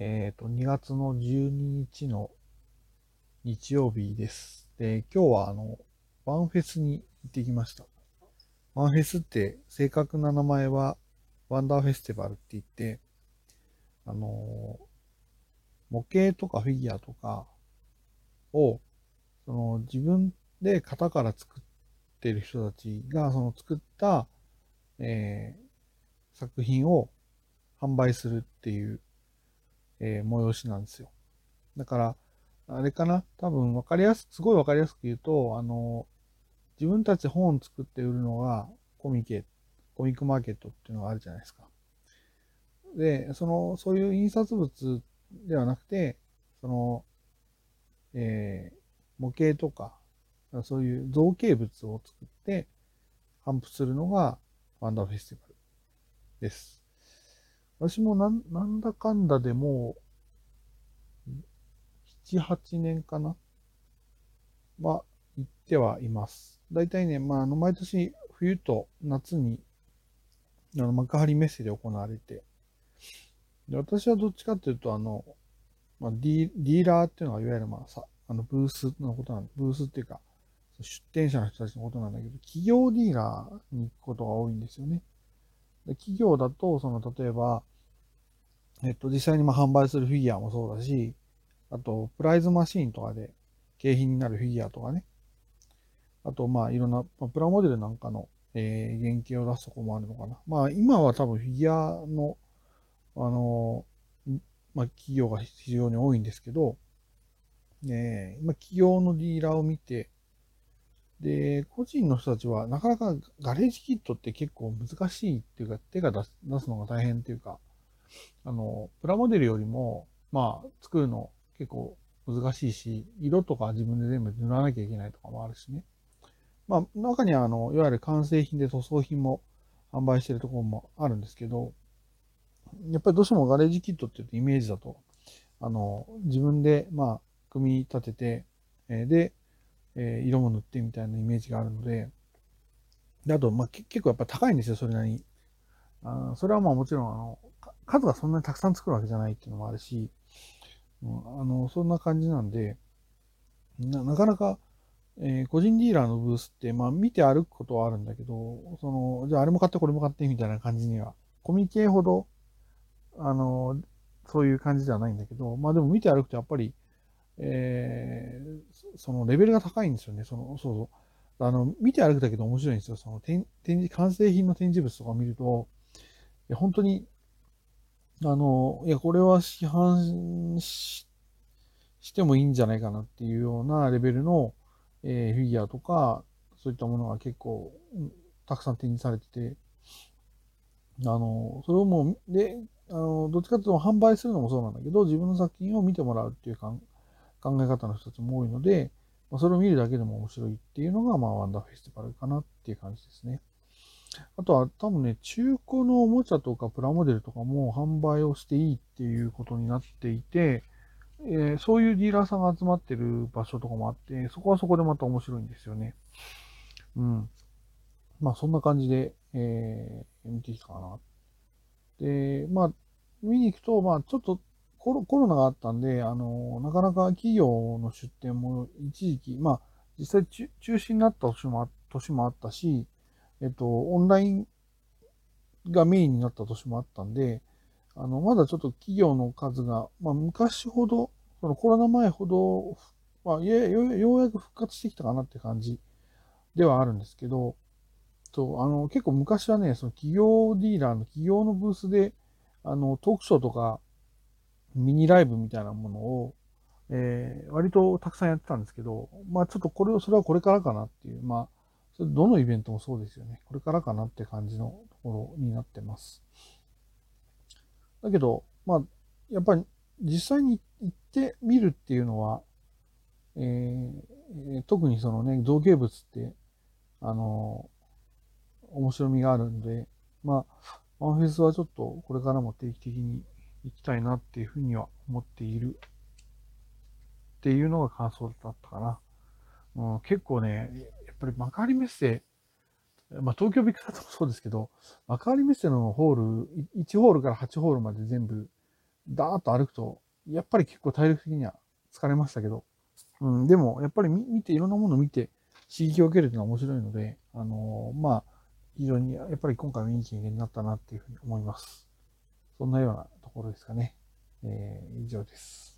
えっ、と、2月の12日の日曜日です。で、今日はあの、ワンフェスに行ってきました。ワンフェスって正確な名前はワンダーフェスティバルって言って、あの、模型とかフィギュアとかを、その自分で型から作ってる人たちが、その作った、えー作品を販売するっていう、えー催しなんですよ。だから、あれかな？多分わかりやすく、すごいわかりやすく言うと、あの、自分たち本作って売るのがコミケ、コミックマーケットっていうのがあるじゃないですか。で、その、そういう印刷物ではなくて、その、えー模型とか、そういう造形物を作って販布するのがワンダーフェスティバルです。私もなんなんだかんだでもう、7、8年かな？は行ってはいます。大体ね、まあ、あの、毎年冬と夏に、あの、幕張メッセで行われて、で私はどっちかっていうと、あの、まあ、ディーラーっていうのは、いわゆるまあさ、あの、ブースのことなんブースっていうか、出店者の人たちのことなんだけど、企業ディーラーに行くことが多いんですよね。企業だと、その、例えば、えっと、実際にまあ販売するフィギュアもそうだし、あと、プライズマシーンとかで景品になるフィギュアとかね。あと、まあ、いろんな、まあ、プラモデルなんかの、えー、原型を出すとこもあるのかな。まあ、今は多分フィギュアの、あの、んまあ、企業が非常に多いんですけど、ねえ、今、企業のディーラーを見て、で、個人の人たちは、なかなかガレージキットって結構難しいっていうか、手が出すのが大変っていうか、あの、プラモデルよりも、まあ、作るの結構難しいし、色とか自分で全部塗らなきゃいけないとかもあるしね。まあ、中には、あの、いわゆる完成品で塗装品も販売してるところもあるんですけど、やっぱりどうしてもガレージキットって言うとイメージだと、あの、自分で、まあ、組み立てて、えで、えー色も塗ってみたいなイメージがあるので、であと、まあ、結構やっぱ高いんですよ、それなりに。あそれはまあもちろん、あの、数がそんなにたくさん作るわけじゃないっていうのもあるし、うんあの、そんな感じなんで、ななかなか、えー個人ディーラーのブースって、まあ見て歩くことはあるんだけど、その、じゃああれも買ってこれも買ってみたいな感じには、コミケほど、あの、そういう感じではないんだけど、まあでも見て歩くとやっぱり、えーそのレベルが高いんですよね。その、そうそう。あの、見て歩くだけで面白いんですよ。その展示、完成品の展示物とかを見ると、いや本当に、あの、いや、これは市販ししてもいいんじゃないかなっていうようなレベルの、えーフィギュアとか、そういったものが結構、たくさん展示されてて、あの、それをもう、で、あの、どっちかというと販売するのもそうなんだけど、自分の作品を見てもらうっていうかん考え方の人たちも多いので、まあ、それを見るだけでも面白いっていうのが、まあ、ワンダーフェスティバルかなっていう感じですね。あとは多分ね、中古のおもちゃとかプラモデルとかも販売をしていいっていうことになっていて、えーそういうディーラーさんが集まってる場所とかもあって、そこはそこでまた面白いんですよね。うん。まあそんな感じで、えー見てきたかな。で、まあ、見に行くと、まあちょっとコロコロナがあったんで、あの、なかなか企業の出店も一時期、まあ実際中止になった年も年もあったし、えっと、オンラインがメインになった年もあったんで、あの、まだちょっと企業の数が、まあ昔ほど、そのコロナ前ほど、まあ、よようやく復活してきたかなって感じではあるんですけど、そう、あの、結構昔はね、その企業ディーラーの企業のブースで、あの、トークショーとか、ミニライブみたいなものを、えー割とたくさんやってたんですけど、まあちょっとこれを、それはこれからかなっていう、まあ、それどのイベントもそうですよね。これからかなって感じのところになってます。だけど、まあ、やっぱり実際に行ってみるっていうのは、えーえ特にそのね、造形物って、あの面白みがあるんで、まあ、ワンフェスはちょっとこれからも定期的に行きたいなっていうふうには思っているっていうのが感想だったかな。うん、結構ね、やっぱり幕張メッセ、まあ、東京ビッグサイトもそうですけど、幕張メッセのホール、1ホールから8ホールまで全部、ダーッと歩くと、やっぱり結構体力的には疲れましたけど、うん、でも、やっぱり見て、いろんなものを見て、刺激を受けるというのは面白いので、あのー、まあ、非常に、やっぱり今回もいい経験になったなっていうふうに思います。そんなようなところですかね。えー、以上です。